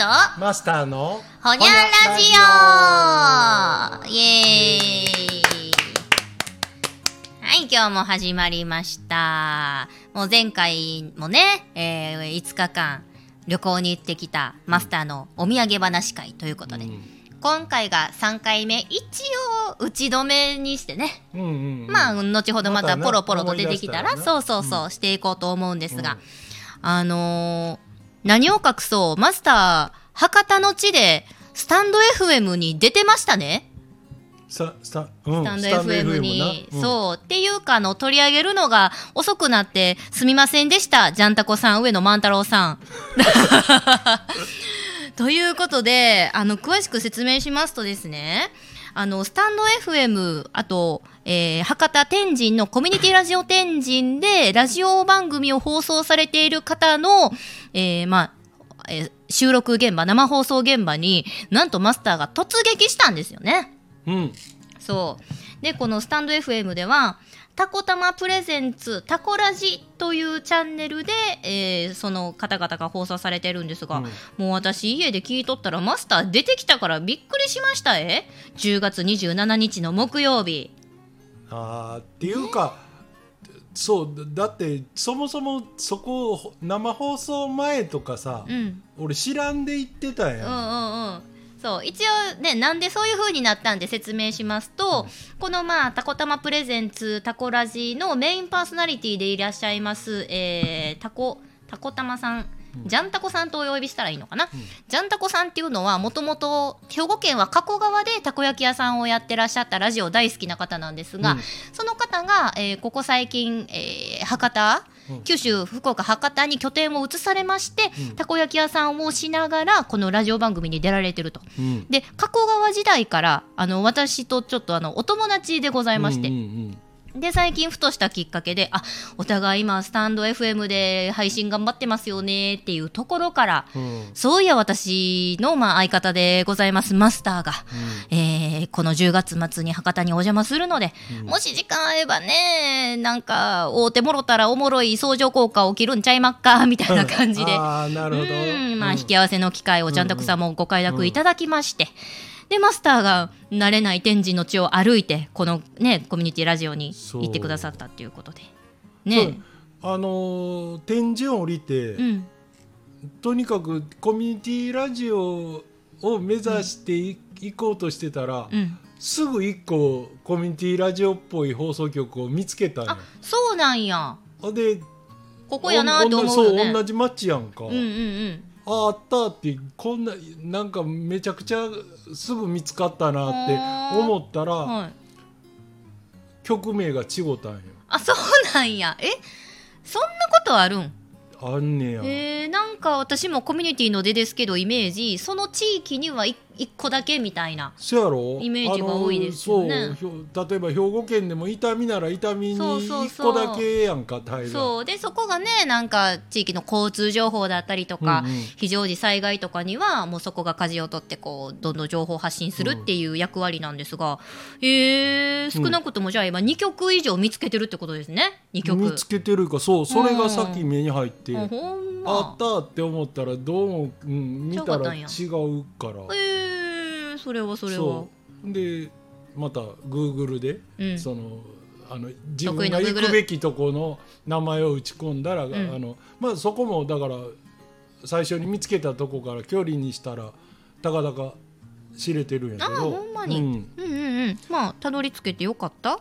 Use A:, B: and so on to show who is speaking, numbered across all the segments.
A: と
B: マスターの
A: ほにゃラジオ。イエーイ。はい、今日も始まりました。もう前回もね、えー5日間旅行に行ってきたマスターのお土産話会ということで、今回が3回目、一応打ち止めにしてね、
B: うんうんうん。
A: まあ、後ほどまたポロポロと出てきたら、そうそうそう、していこうと思うんですが、
B: うん。
A: あのー何を隠そう、マスター、博多の地で、スタンド FM に出てましたね。
B: さスタうん
A: スタンド
B: スタンド
A: FM に。
B: うん
A: そう。っていうか、あの、取り上げるのが遅くなってすみませんでした。ジャンタコさん、上野万太郎さん。ということで、あの、詳しく説明しますとですね、あの、スタンド FM、あと、えー博多天神のコミュニティラジオ天神で、ラジオ番組を放送されている方の、えーまあ、えー収録現場、生放送現場に、なんとマスターが突撃したんですよね。
B: うん
A: そう。で、このスタンド FM では、タコタマプレゼンツタコラジというチャンネルで、えーその方々が放送されてるんですが、
B: うん
A: もう私家で聞いとったらマスター出てきたからびっくりしましたえ？10月27日の木曜日
B: あーっていうかそうだってそもそもそこ生放送前とかさ
A: うん。
B: 俺知らんで行ってたん。や
A: うんうんうん。そう一応ねなんでそういう風になったんで説明しますと、このまあタコタマプレゼンツタコラジのメインパーソナリティでいらっしゃいます、えー、タコタコタマさんジャンタコさんとお呼びしたらいいのかな、ジャンタコさんっていうのはもともと兵庫県は加古川でたこ焼き屋さんをやってらっしゃったラジオ大好きな方なんですが、
B: うん。
A: その方が、えーここ最近、えー博多、
B: うん。
A: 九州福岡博多に拠点を移されまして、
B: うん。
A: たこ焼き屋さんをしながらこのラジオ番組に出られてると。
B: うん。
A: で加古川時代からあの私とちょっとあのお友達でございまして、
B: うんうん
A: で最近ふとしたきっかけであお互い今スタンド FM で配信頑張ってますよねっていうところから
B: うん。うん
A: そういや私のまあ相方でございますマスターが、えーこの10月末に博多にお邪魔するので、もし時間合えばねなんか会うてもろたらおもろい相乗効果起きるんちゃいまっかみたいな感じで。
B: ああなるほど。
A: うんまあ、
B: うん。
A: 引き合わせの機会をちゃんたくさんもご快諾いただきまして、でマスターが慣れない天神の地を歩いてこのねコミュニティラジオに行ってくださったっていうことで。ね。
B: あのー天神降りて、
A: うん。
B: とにかくコミュニティラジオを目指してい,、こうとしてたら、
A: うん。
B: すぐ一個コミュニティラジオっぽい放送局を見つけたんや。
A: あそうなんや。
B: で
A: ここやなと思うよ
B: そう
A: ね
B: 同じ街やんか、
A: うんうんうん
B: ああったってこんななんかめちゃくちゃすぐ見つかったなって思ったら、
A: はい。
B: 曲名が違ったんよ
A: あそうなんや。え？そんなことあるん？
B: あんねや、
A: えー、なんか私もコミュニティの出ですけどイメージ。その地域には一一個だけみたいなイメージが多いですよね。
B: そう例えば兵庫県でも伊丹なら伊丹に
A: そうそう
B: 1
A: そう。
B: 個だけやんか
A: そう。でそこがねなんか地域の交通情報だったりとか、
B: うんうん。
A: 非常時災害とかにはもうそこが舵を取ってこうどんどん情報を発信するっていう役割なんですが、へえ少なくともじゃあ今2曲以上見つけてるってことですね？2曲。
B: 見つけてるかそうそれがさっき目に入って、
A: あほん
B: あ
A: ま
B: ったって思ったらどうも、うん、見たら違うから。
A: へえそれはそれは。
B: でまたグーグルで、
A: うん。
B: そのあの自分が行くべきとこの名前を打ち込んだら、
A: ん。
B: あのまあ、そこもだから最初に見つけたとこから距離にしたらたかだか知れてるんやけど。
A: あほんまに。
B: うん。
A: うんうんうん。まあたどり着けてよかった？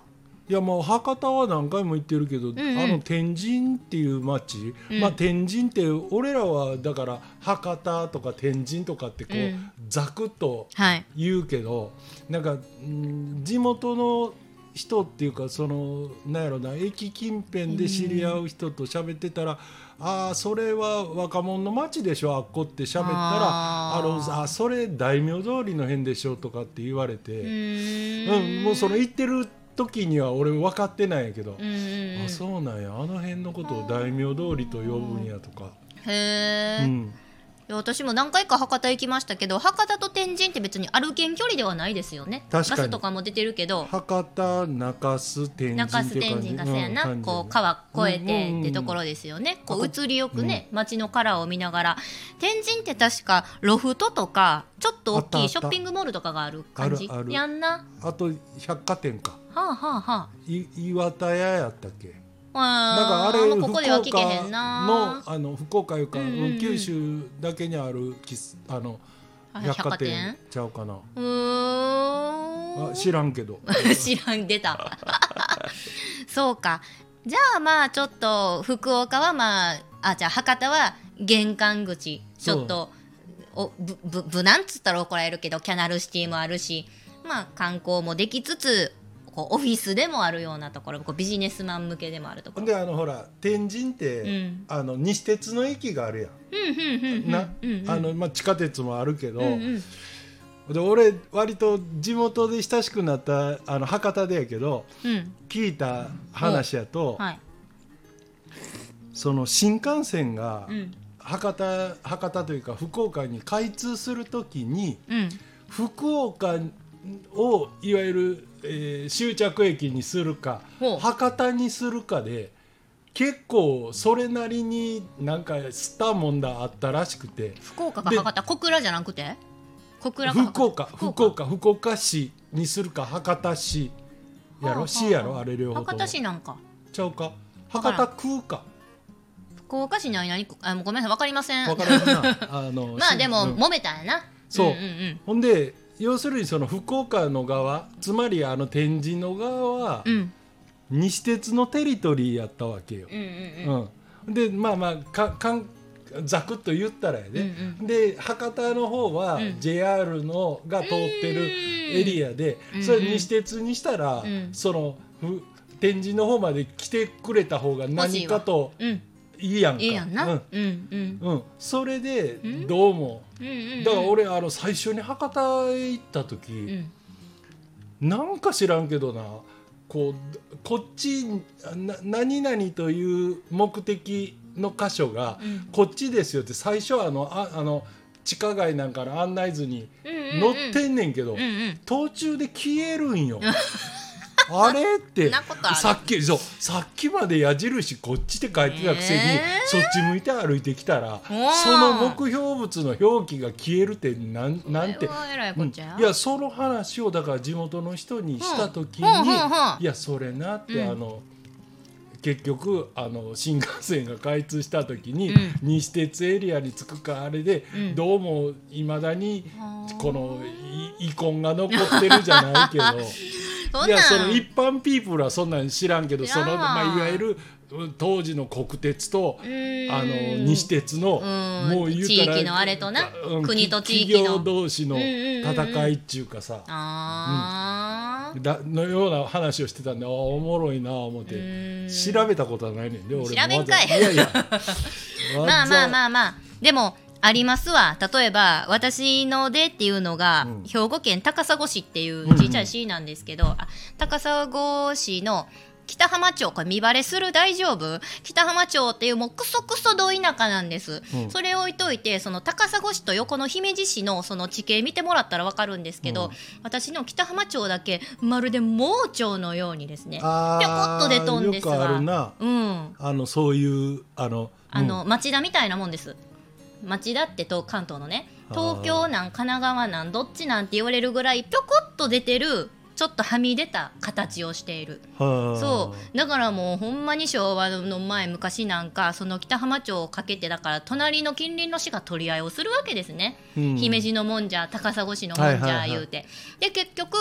B: いやもう博多は何回も行ってるけど、
A: ん
B: あの天神っていう町、
A: うん。
B: まあ天神って俺らはだから博多とか天神とかってこう、
A: うん。
B: ざくっと
A: はい。
B: 言うけどなんか、うん地元の人っていうかそのなんやろな駅近辺で知り合う人と喋ってたら、ああそれは若者の町でしょあっこって喋ったら
A: あ
B: のあそれ大名通りの辺でしょとかって言われて、
A: う
B: ん。もうその行ってる時には俺分かってないんやけど、
A: うんうんうん。
B: あそうなんや。あの辺のことを大名通りと呼ぶんやとか、
A: へえ、
B: うん
A: いや私も何回か博多行きましたけど博多と天神って別に歩けん距離ではないですよね。バ
B: 確かに。
A: スとかも出てるけど。
B: 博多中洲天神
A: 中洲天神がそうやな、
B: うん
A: こう川越えてってところですよね、こう移りよくね、街のカラーを見ながら。天神って確かロフトとかちょっと大きいショッピングモールとかがある感じ？
B: あるある。
A: やんな？
B: あと百貨店か。
A: はあはあはあ。
B: い岩田屋やったっけ？
A: あ
B: なんかあれ福
A: な。
B: 岡のあの福岡いうか、九州だけにある喫あの
A: あ
B: 百貨
A: 店？
B: 店ちゃうかな。あ知らんけど。
A: 知らん出た。そうか。じゃあまあちょっと福岡はまああじゃあ博多は玄関口。ちょっとおぶぶ無難っつったら怒られるけどキャナルシティもあるしまあ観光もできつつこうオフィスでもあるようなところこうビジネスマン向けでもあるところ。
B: であのほら天神って、
A: うん。
B: あの西鉄の駅があるやん、地下鉄もあるけど、
A: うんうん。
B: で俺割と地元で親しくなったあの博多でやけど
A: うん。
B: 聞いた話やと、
A: はい。
B: その新幹線が
A: うん。
B: 博多博多というか福岡に開通するときに
A: うん。
B: 福岡をいわゆる、えー終着駅にするか博多にするかで結構それなりになんかスターもんだあったらしくて。
A: 福岡か
B: で
A: 博多？小倉じゃなくて？小倉か
B: 福岡福岡。福岡市にするか博多市やろ市やろあれ両方と
A: 博
B: も
A: 多市なんか。
B: ちゃうか？
A: わ
B: 博多空か。
A: 福岡市の何あごめんなさいわかりません。
B: あの
A: まあでも
B: うん。
A: 揉めたんやな。
B: そう。ん
A: ん。
B: ほんで要するにその福岡の側つまりあの天神の側は
A: うん。うん
B: 西鉄のテリトリーやったわけよ。
A: うんうんうん。
B: うん、でまあまあかかんざくっと言ったらやね、
A: うん
B: で博多の方は
A: うん。
B: JR のが通ってるエリアで、
A: うん
B: それ西鉄にしたら、
A: うん。
B: そのふ天神の方まで来てくれた方が何かと
A: うん
B: いいやんか。
A: いいやんな。
B: う
A: うんんうん。
B: うん、それで
A: うん？
B: どうも、
A: う？んうん
B: だから俺あの最初に博多へ行った時、
A: うん。
B: なんか知らんけどなこうこっちな何々という目的の箇所が、
A: うん。
B: こっちですよって最初あのああの地下街なんかの案内図に
A: うんうん。
B: 載ってんねんけど、
A: うんうん。
B: 途中で消えるんよ。あれってさっきそうさっきまで矢印こっちって書いてたくせに、
A: えー？
B: そっち向いて歩いてきたらその目標物の表記が消えるってなんなんて。うん。いやその話をだから地元の人にした時に、いやそれなって、
A: うん。
B: あの結局あの新幹線が開通した時に、
A: うん。
B: 西鉄エリアに着くかあれで、
A: うん。
B: どうもいまだに
A: はあ。
B: このい遺恨が残ってるじゃないけど いやその一般ピープルはそんなん知らんけどその、まあ、いわゆるうん当時の国鉄とあの西鉄の
A: うん。
B: もう言うたら
A: 地域のあれとな。
B: うん
A: 国と地域の。
B: 企業同士の
A: うんうんうんうん。
B: 戦いっちゅうかさ。
A: あー。
B: だのような話をしてたんであおもろいな思って。
A: うん。
B: 調べたことはないねんで俺も
A: 調べんかい。まあまあ
B: あ
A: まあまあ。でもありますわ。例えば私の出っていうのが、
B: うん。
A: 兵庫県高砂市っていう小さい市なんですけど、あ高砂市の北浜町これ見バレする大丈夫？北浜町っていうもうクソクソど田舎なんです、
B: うん。
A: それ置いといてその高砂市と横の姫路市のその地形見てもらったら分かるんですけど、
B: うん。
A: 私の北浜町だけまるで盲腸のようにですね。
B: あ
A: ぴょこっと出とんですわ。うん。
B: あのそういうあの
A: あの、町田みたいなもんです町田ってと関東のね東京なん神奈川なんどっちなんて言われるぐらいぴょこっと出てるちょっとはみ出た形をしている。そう。だからもうほんまに昭和の前昔なんかその北浜町をかけてだから隣の近隣の市が取り合いをするわけですね、
B: うん。
A: 姫路のもんじゃ高砂市のもんじ
B: はいはいはい。
A: ゃ言うて、で結局、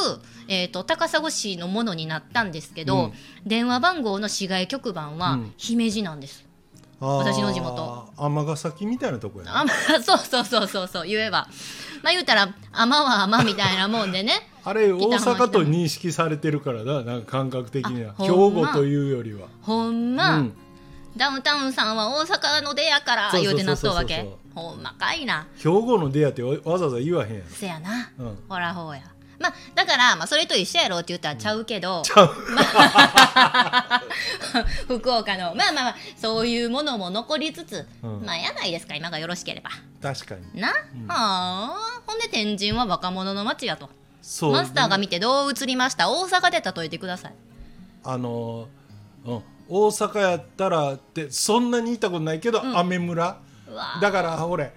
A: えー、と高砂市のものになったんですけど、
B: うん。
A: 電話番号の市外局番は
B: うん。
A: 姫路なんです、私の地元。
B: 尼崎みたいなとこやな
A: あまあそうそうそうそうそう言えば。まあ言うたら「あまはあま」みたいなもんでね。
B: あれ大阪と認識されてるからだなんか感覚的には。
A: あ
B: 兵庫というよりは。
A: ほんま、
B: うん。
A: ダウンタウンさんは大阪の出やから言うてなっとうわけ。ほんまかいな。
B: 兵庫の出会ってわわざわざ言わへんやん。
A: せやな、
B: うん。
A: ほらほうやまあだから、まあ、それと一緒やろって言ったらちゃうけど、
B: ちゃう。
A: 福岡のまあまあまあそういうものも残りつつ、
B: うん。
A: まあやないですか今がよろしければ。
B: 確かに。
A: な、はあ。ほんで天神は若者の街やと。
B: そう
A: マスターが見てどう映りました？大阪で例えてください。
B: あのうん。大阪やったらってそんなにいたことないけど、
A: ん。
B: アメ村だからほれ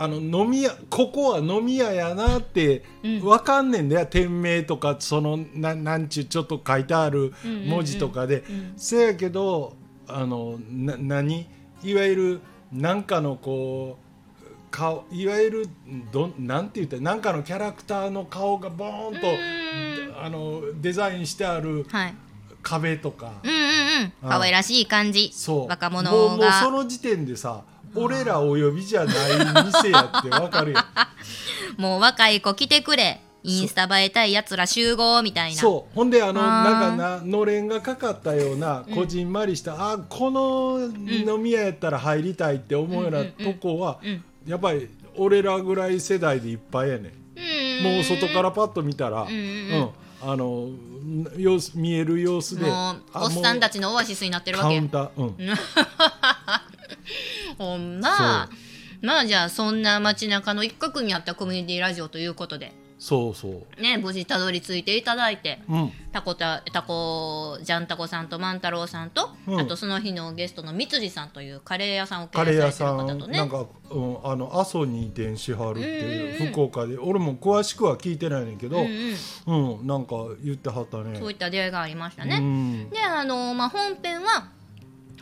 B: あの飲み屋ここは飲み屋やなって
A: うん。
B: わかんねんだよ、店名とかそのななんちゅうちょっと書いてある
A: うんうんうん。
B: 文字とかで、
A: うん。
B: せやけどあのな何？いわゆるなんかのこう顔いわゆるどなんて言ったらなんかのキャラクターの顔がボーンと
A: うん。
B: あのデザインしてある
A: はい。
B: 壁とか。
A: うんうんうん。
B: あ
A: 可愛らしい感じ。
B: そう。
A: 若者
B: もうもうそ
A: が
B: の時点でさ俺らお呼びじゃない店やってわかるやん。
A: もう若い子来てくれ。インスタ映えたいやつら集合みたいな。
B: そう。ほんであのなんかなのれんがかかったようなこじんまりした、あこの飲み屋やったら入りたいって思うようなとこは、
A: うん。
B: やっぱり俺らぐらい世代でいっぱいやねん。
A: うん。
B: もう外からパッと見たら、
A: んうん
B: うん。あの様子見える様子で
A: もう
B: あ
A: おっさんた
B: ち
A: ちのオアシスになってるわけ
B: カウンター、うん、
A: ほんま。まあじゃあそんな街中の一角にあったコミュニティラジオということで。
B: そうそう。
A: ね無事たどり着いていただいて。
B: うん。
A: タコタタコジャンタコさんと万太郎さんと、
B: うん。
A: あとその日のゲストの三辻さんというカレー屋さんを経
B: カレー屋
A: 営されてる方とね。
B: なんか、うん、あの阿蘇に移転しはるっていう、
A: うん。うんうん
B: 福岡で。俺も詳しくは聞いてないねんけど、
A: う
B: うん。ん
A: うん
B: なんか言ってはったね。
A: そういった出会いがありました
B: う
A: ね。
B: ん。
A: であの、まあ、本編は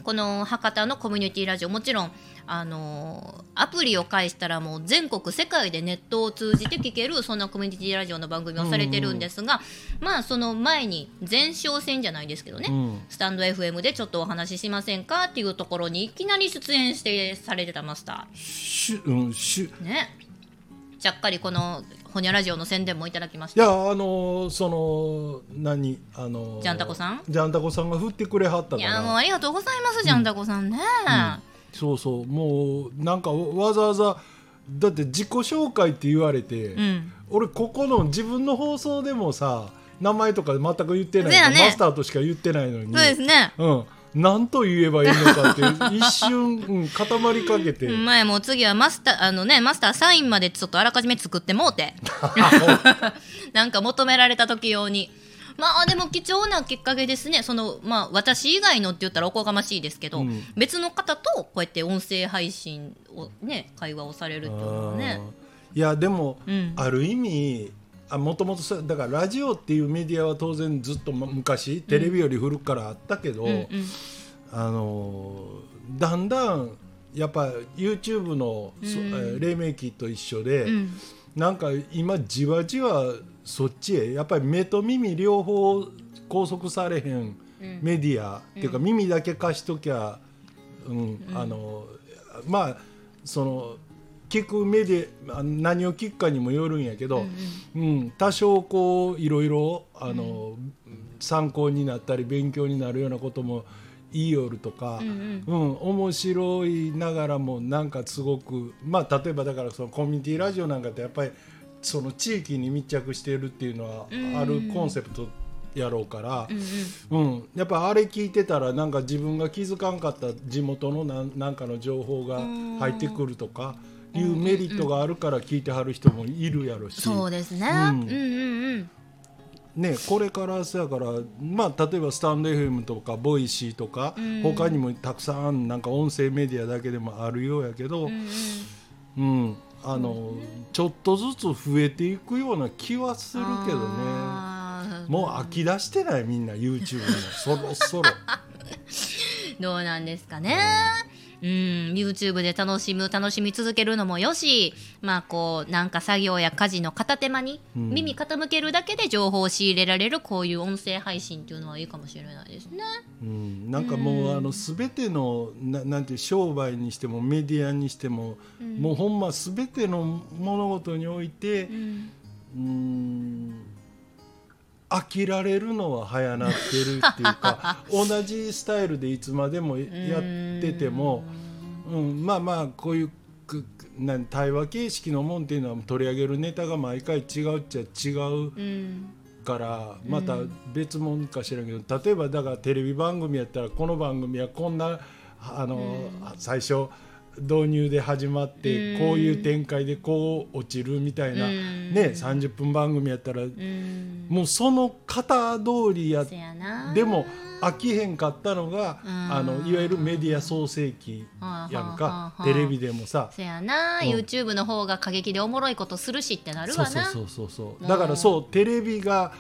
A: この博多のコミュニティラジオもちろんあのアプリを介したらもう全国世界でネットを通じて聞けるそんなコミュニティラジオの番組をされてるんですが、まあその前に前哨戦じゃないですけどね、
B: うん。
A: スタンド FM でちょっとお話ししませんかっていうところにいきなり出演してされてたマスタ
B: しゅうんし
A: ねちゃっかりこのほにゃラジオの宣伝もいただきまし
B: い
A: た
B: やあのその何？あの
A: ジャンタコさん？
B: ジャンタコさんが振ってくれはったか
A: いやもう
B: ら
A: ありがとうございますジャンタコさんね、
B: そうそうもうなんかわざわざだって自己紹介って言われて、
A: うん。
B: 俺ここの自分の放送でもさ名前とか全く言ってない
A: ね。
B: マスターとしか言ってないのに。
A: そうですね。
B: うん、何と言えばいいのかっていう一瞬、うん、固まりかけて、
A: 前もう次はマスターあのねマスターサインまでちょっとあらかじめ作ってもうて。なんか求められた時用に。まあでも貴重なきっかけですね。そのまあ私以外のって言ったらおこがましいですけど、
B: うん。
A: 別の方とこうやって音声配信をね会話をされるっていうのはね。
B: いやでも、
A: うん。
B: ある意味あもともとさだからラジオっていうメディアは当然ずっとま昔テレビより古くからあったけど、
A: うんうん。
B: あのーだんだんやっぱ YouTube の、そ
A: うん。
B: えー黎明期と一緒で、
A: うん。
B: なんか今じわじわそっちへやっぱり目と耳両方拘束されへん
A: うん。
B: メディア、っていうか耳だけ貸しときゃ、うんあのまあその聞くメディア何を聞くかにもよるんやけど、うん多少こういろいろあの、参考になったり勉強になるようなことも言いよるとか、
A: うん
B: うん。面白いながらもなんかすごくまあ例えばだからそのコミュニティラジオなんかってやっぱりその地域に密着しているっていうのはあるコンセプトやろうから
A: うん、うん。
B: うん。やっぱあれ聞いてたらなんか自分が気づかんかった地元のなんなんかの情報が入ってくるとかいうメリットがあるから聞いてはる人もいるやろし。
A: そうですね、
B: うん。
A: うん、うんうん。
B: ね、これからそやから、まあ、例えばスタンド FM とか Voicy とか、
A: うん。
B: 他にもたくさんなんか音声メディアだけでもあるようやけど、
A: うん
B: うん。あのちょっとずつ増えていくような気はするけどね。もう飽き出してないみんな YouTube も。そろそろ。
A: どうなんですかね。うん、YouTube で楽しむ楽しみ続けるのもよしまあこうなんか作業や家事の片手間に
B: うん。
A: 耳傾けるだけで情報を仕入れられるこういう音声配信っていうのはいいかもしれないですね。
B: うん、なんかもう、
A: うん。
B: あの全てのななんていう商売にしてもメディアにしても、
A: うん。
B: もうほんま全ての物事において
A: う、ん。
B: うーん飽きられるのは早なってるっていうか 同じスタイルでいつまでもやってても、うん、まあまあこういう対話形式のもんっていうのは取り上げるネタが毎回違うっちゃ違う
A: うん。
B: からまた別物かしらんけど例えばだからテレビ番組やったらこの番組はこんなあの、最初導入で始まって
A: うん。
B: こういう展開でこう落ちるみたいな
A: うん。
B: ね30分番組やったら
A: うん。
B: もうその型通りやでも飽きへんかったのが
A: うん。
B: あのいわゆるメディア創世記やんか。
A: あ
B: テレビでもさ。
A: せやな、
B: うん。
A: YouTube の方が過激でおもろいことするしってなるわな
B: そうそうそうそうだからそうテレビが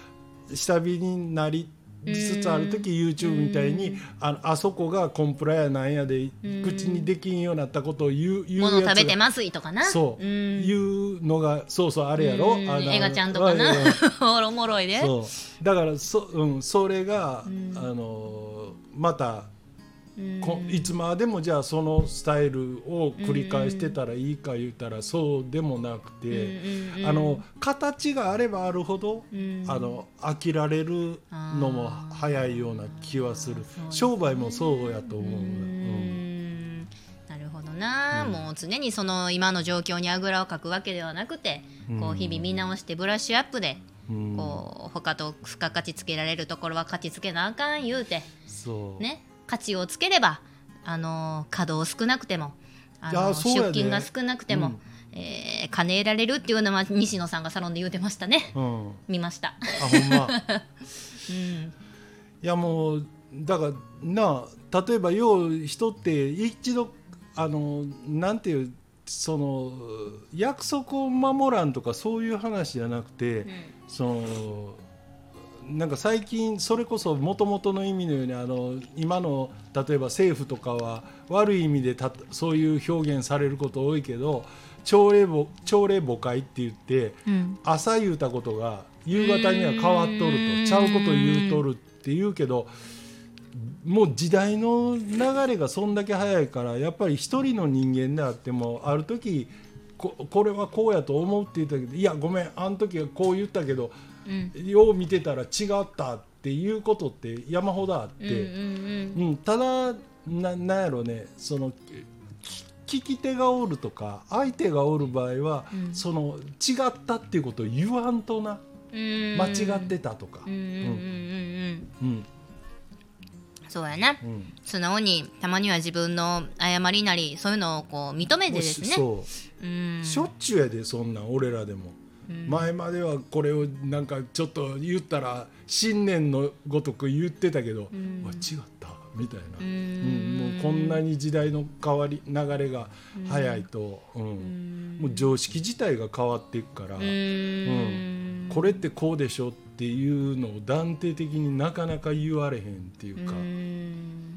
B: 下火になりつつある時 YouTube みたいにあのあそこがコンプラやなんやで
A: うん。
B: 口にできんようになったことを言う言う
A: 物食べて
B: や
A: まずいとかな。
B: そう。
A: うん。
B: 言うのがそうそうあれやろ。
A: 映画ちゃんとかな。おもろいで。
B: だからそ,、うん、それが、
A: うん。
B: あのまたいつまでもじゃあそのスタイルを繰り返してたらいいか言ったらそうでもなくて、あの形があればあるほど、
A: うん。
B: あの飽きられるのも早いような気はする。商売もそうやと思う、
A: う
B: うん。
A: んなるほどな、
B: うん。
A: もう常にその今の状況にあぐらをかくわけではなくて、こ
B: う
A: うん日々見直してブラッシュアップで、
B: うん。
A: こう他と付加価値つけられるところは価値つけなあかん言うて
B: そう、
A: ね価値をつければあの稼働少なくてもあの
B: そうやで
A: 出勤が少なくても、
B: うん。
A: えー金得られるっていうのは西野さんがサロンで言うてましたね。
B: うん、
A: 見ました、
B: あほんま。
A: うん、
B: いやもうだからなあ例えばよう人って一度あのなんていうその約束を守らんとかそういう話じゃなくて、そのなんか最近それこそもともとの意味のようにあの今の例えば政府とかは悪い意味でたそういう表現されること多いけど朝礼ぼ朝礼誤解って言って
A: うん。
B: 朝言うたことが夕方には変わっとる
A: うん。
B: とちゃうこと言うとるって言うけどもう時代の流れがそんだけ早いからやっぱり一人の人間であってもある時ここれはこうやと思うって言ったけどいやごめんあの時はこう言ったけど
A: うん
B: よう見てたら違ったっていうことって山ほどあって、
A: うん
B: ただななんやろねそのき聞き手がおるとか相手がおる場合は、
A: うん。
B: その違ったっていうことを言わんとな。
A: うん。
B: 間違ってたとか。
A: そうやな。
B: うん。
A: 素直にたまには自分の誤りなりそういうのをこう認めてですね。
B: しょっちゅうやでそんなん俺らでも、
A: うん
B: 前まではこれをなんかちょっと言ったら新年のごとく言ってたけど、
A: うん。
B: わ違ったみたいな、
A: う
B: うん
A: ん
B: もうこんなに時代の変わり流れが早いと、うん。
A: うん。
B: もう常識自体が変わっていくから、
A: うん。
B: これってこうでしょっていうのを断定的になかなか言われへんっていうか、
A: うん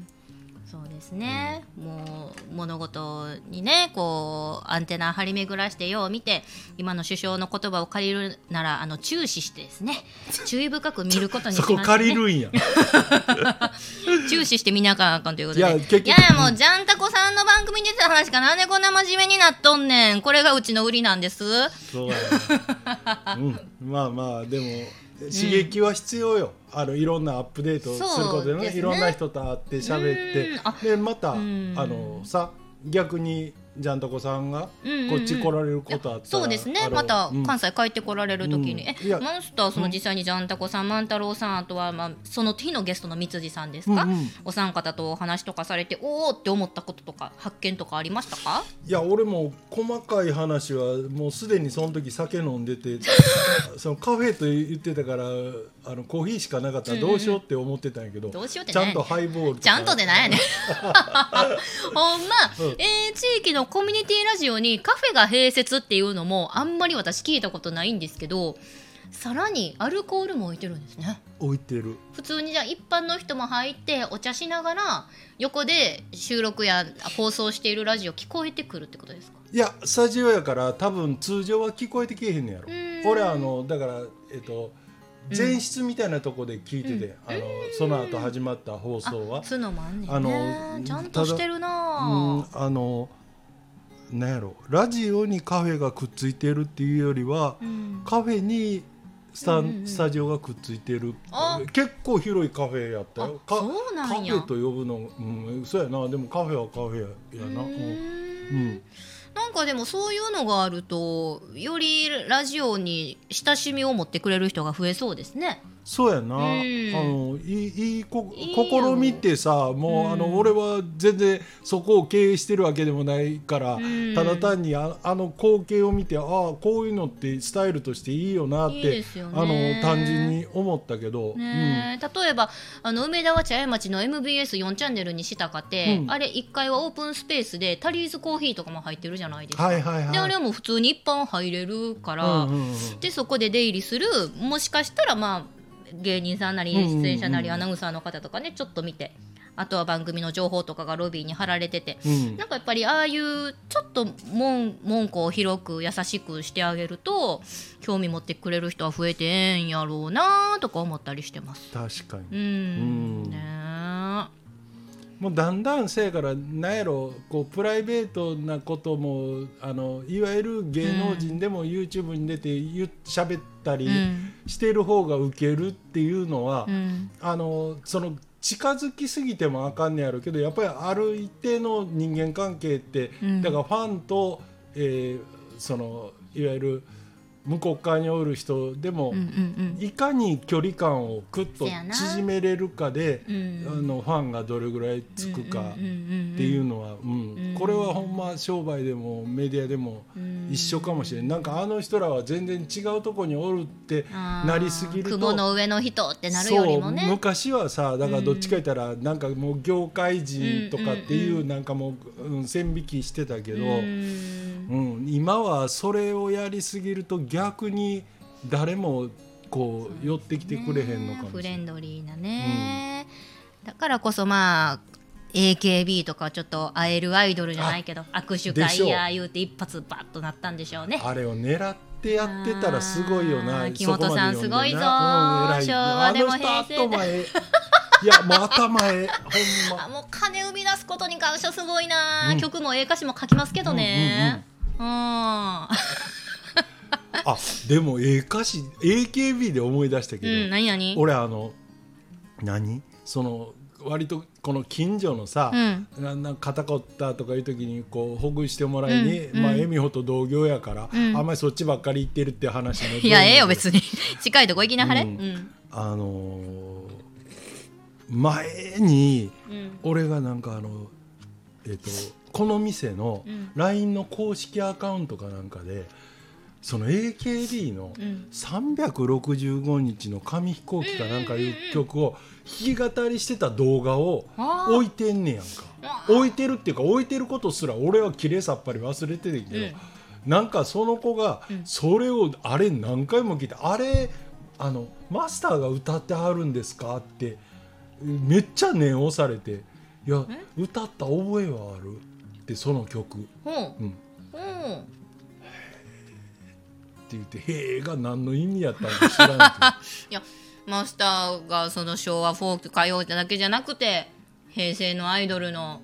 A: そうですね、もう物事にねこうアンテナ張り巡らしてよう見て今の首相の言葉を借りるならあの注視してですね 注意深く見ることにし
B: そこ
A: ました、ね、
B: 借りるんや。
A: 注視して見なあかんあかんということで。
B: いや
A: いやもうジャンタコさんの番組に出てた話かなんでこんな真面目になっとんねんこれがうちの売りなんです
B: そうやなうん、まあまあでも刺激は必要よ、あのいろんなアップデートすることでね。
A: ね。
B: いろんな人と会って喋って。でまたあ
A: ん。
B: のさ逆にジャンタコさんがこっち来られることあったら、
A: そうですね。また
B: うん。
A: 関西帰ってこられる時に、
B: うん。
A: えモンスターその実際にジャンタコさん、万太郎さんあとは、まあ、その日のゲストの三辻さんですか、
B: うんうん。
A: お三方とお話とかされておおって思ったこととか発見とかありましたか？
B: いや俺も細かい話はもうすでにその時酒飲んでて そのカフェと言ってたからあのコーヒーしかなかったらどうしようって思ってたんやけど、
A: どうしようって
B: ちゃんとハイボール
A: ちゃんとでなんやね。ん ほんま、
B: うん。
A: えー地域のコミュニティラジオにカフェが併設っていうのもあんまり私聞いたことないんですけどさらにアルコールも置いてるんですね。
B: 置いてる。
A: 普通にじゃあ一般の人も入ってお茶しながら横で収録や放送しているラジオ聞こえてくるってことですか？
B: いやスタジオやから多分通常は聞こえてけえへんのやろ。
A: ん。
B: 俺あのだからえっと前室みたいなとこで聞いてて、あのその後始まった放送は。
A: あ
B: の
A: ちゃんとしてる
B: うん
A: な
B: あのなんやろラジオにカフェがくっついてるっていうよりは、
A: うん。
B: カフェにスタ,、スタジオがくっついてる
A: あ。
B: 結構広いカフェやったよ。カフェと呼ぶの、うん、そうやな。でもカフェはカフェやな、
A: う
B: ん
A: なんかでもそういうのがあるとよりラジオに親しみを持ってくれる人が増えそうですね。
B: そうやな、
A: ん。
B: あのいいいいこ試みってさもう、
A: うん。
B: あの俺は全然そこを経営してるわけでもないから、
A: ん。
B: ただ単にああの光景を見てああこういうのってスタイルとしていいよなってあの単純に思ったけど、
A: ねえ。例えばあの梅田は茶屋町の MBS4 チャンネルにしたかって、
B: うん。
A: あれ1階はオープンスペースでタリーズコーヒーとかも入ってるじゃないですか、
B: はいはいはい。
A: であれはもう普通に一般入れるから、
B: うんうんうん。
A: でそこで出入りするもしかしたらまあ芸人さんなり出演者なりアナウンサーの方とかねちょっと見て。あとは番組の情報とかがロビーに貼られてて、
B: うん。
A: なんかやっぱりああいうちょっと門門戸を広く優しくしてあげると興味持ってくれる人は増えてええんやろうなとか思ったりしてます。
B: 確かに。
A: うん、
B: うん。
A: ね
B: もうだんだんせやからなんやろこうプライベートなこともあのいわゆる芸能人でも YouTube に出て言う喋ったり
A: うん
B: してる方がウケるっていうのは、
A: うん。
B: あのその近づきすぎてもあかんねやろうけどやっぱりある一定の人間関係って、
A: うん。
B: だからファンと、えーそのいわゆる向こう側におる人でも、
A: うんうん
B: いかに距離感をクッと縮めれるかで、
A: うん。
B: あのファンがどれぐらいつくかっ
A: うんうんうんうん。
B: ていうのは、うん。
A: うん。
B: これはほんま商売でもメディアでも
A: うん。
B: 一緒かもしれん。なんかあの人らは全然違うとこにおるってなりすぎると
A: 雲の上の人ってなるよりも
B: そう
A: ね
B: 昔はさだからどっちか言ったらなんかもう業界人とかって
A: うんうん
B: いううん。なんかもう、うん、線引きしてたけど、
A: う
B: うんん。今はそれをやりすぎると逆に誰もこう寄ってきてくれへんのかもしれない。
A: フレンドリーなね、だからこそまあ AKB とかちょっと会えるアイドルじゃないけど握手会や言うて一発バッとなったんでしょうね。
B: あれを狙ってやってたらすごいよ
A: あ
B: な
A: ー木本さんすごいぞ。ー
B: 偉い
A: 昭和でも平成で
B: いやもう頭ええほんま。
A: あもう金生み出すことに関してはすごいな、
B: うん。
A: 曲もええ歌詞も書きますけどね。うん,、
B: あでもええ歌詞 AKB で思い出したけど、
A: うん、何何？
B: 俺あの何？その割とこの近所のさ、
A: うん。
B: なな肩こったとかいう時にこうほぐしてもらいに、
A: うん
B: まあ
A: うん
B: 恵美穂と同業やから、
A: うん。
B: あんまりそっちばっかり行ってるって話も
A: いやええよ
B: に
A: 別に。近いとこ行きなはれ、
B: あのー前に
A: うん。
B: 俺がなんかあのえっ、とこの店の
A: うん。
B: LINE の公式アカウントかなんかでその AKB の
A: うん。
B: 365日の紙飛行機かなんかいう曲を弾き語りしてた動画を置いてんねやんか。
A: あ
B: 置いてるっていうか置いてることすら俺はきれいさっぱり忘れててんけど、
A: うん。
B: なんかその子が
A: うん。
B: それをあれ何回も聞いてあれあのマスターが歌ってはるんですかってめっちゃ念押されて「いや歌った覚えはある」ってその曲、
A: ほう。
B: うん、
A: う
B: 言って「へえ」が何の意味やったんか知らんけど。
A: いやマスターがその昭和フォーク歌謡だけじゃなくて平成のアイドルの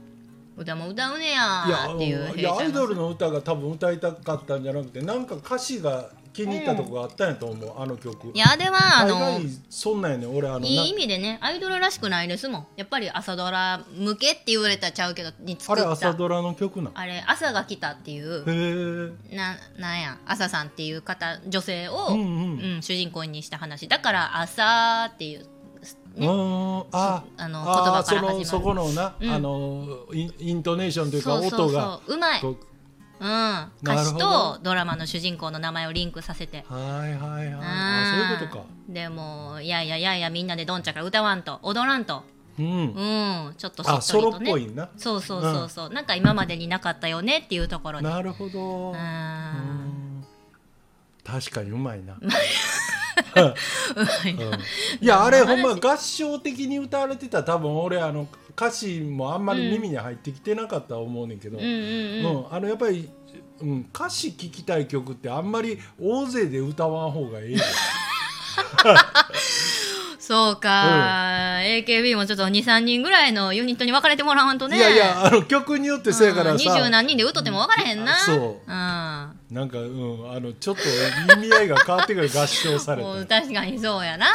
A: 歌も歌うね
B: い
A: や
B: や
A: っていう
B: いやアイドル
A: の
B: の歌が多分歌いたかったんじゃなくてなんか歌詞が気に入ったとこがあったんやと思う、あの曲。
A: いやあれはあの
B: そんなんやねん俺あのない
A: い意味でねアイドルらしくないですもん。やっぱり朝ドラ向けって言われたらちゃうけどに
B: あれ
A: 作った。
B: 朝ドラの曲なん？
A: あれ朝が来たっていう
B: へえ。
A: ななんや朝さんっていう方女性を、
B: うんうん。
A: うん主人公にした話。だから朝っていうね。
B: うんあ
A: あの
B: あ
A: 言葉から始まる。
B: そのそこのな、
A: うん。
B: あのインイントネーションというか
A: そうそうそう。
B: 音が
A: うまい、うん、
B: こ
A: 歌詞と
B: ど
A: ドラマの主人公の名前をリンクさせて。
B: うはいはいはい。そういうことか。
A: でもいやいやいやいやみんなでどんちゃか歌わんと。踊らんと。
B: うん、
A: うん。ちょっとしっ
B: あソロっ
A: とりとね
B: ぽいな。
A: そうそうそうそう、なんか今までになかったよねっていうところに
B: なるほど。
A: う
B: うん。ん確かに うまいな、うん。いやあれほんま合唱的に歌われてたら多分俺あの歌詞もあんまり耳に入ってきてなかったと思うねんけど、
A: うんうんうん。
B: うんあのやっぱり、うん、歌詞聴きたい曲ってあんまり大勢で歌わん方がええよ。
A: そうか、AKB もちょっと23人ぐらいのユニットに分かれてもらわんとね。
B: いやいやあの曲によってせやから
A: 二
B: さ、
A: 十何人で歌っても分からへんな。
B: そう。
A: うん。
B: なんか、うん、あのちょっと意味合いが変わってくる合唱され
A: もう
B: て
A: 確かにそうやな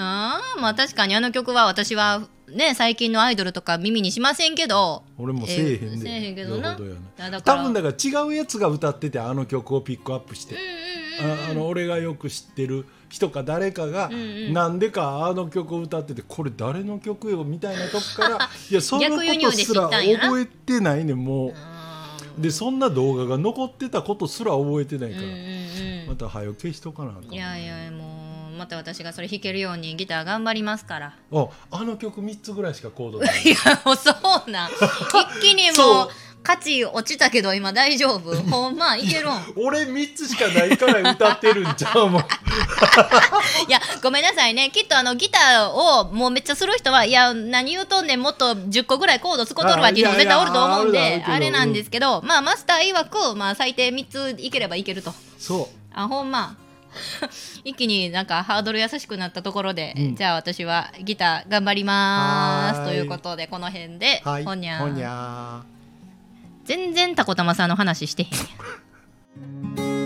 A: あーまあ確かにあの曲は私はね最近のアイドルとか耳にしませんけど。
B: 俺もせえへんで、
A: えーせえへんけどな。
B: よほどや
A: いやだから。
B: 多分だから違うやつが歌っててあの曲をピックアップして、
A: うんうんうん
B: ああの俺がよく知ってる人か誰かがなんでかあの曲を歌っててこれ誰の曲よみたいなとこから いやそのことら
A: ったんやな
B: 覚えてないねんも
A: う。
B: うでそんな動画が残ってたことすら覚えてないから、
A: んうんうん。
B: また早く消しとかなあかん。
A: いやいやもうまた私がそれ弾けるようにギター頑張りますから。
B: ああの曲3つぐらいしかコードない。
A: いやもうそうなん。一気にもう価値落ちたけど今大丈夫？ほんまいけるん。
B: 俺3つしかないから歌ってるんちゃうもん。
A: いやごめんなさいね。きっとあのギターをもうめっちゃする人はいや何言うとんねんもっと10個ぐらいコード使うとるわっていう人も絶対おると思うんであれなんですけどまあマスター曰くまあ最低3ついければいけると。
B: そ
A: あほんま 一気になんかハードル優しくなったところで、
B: うん。
A: じゃあ私はギター頑張ります。ということでこの辺で、
B: うはい。
A: ほにゃ
B: ほにゃ
A: 全然タコタマさんの話してへんやん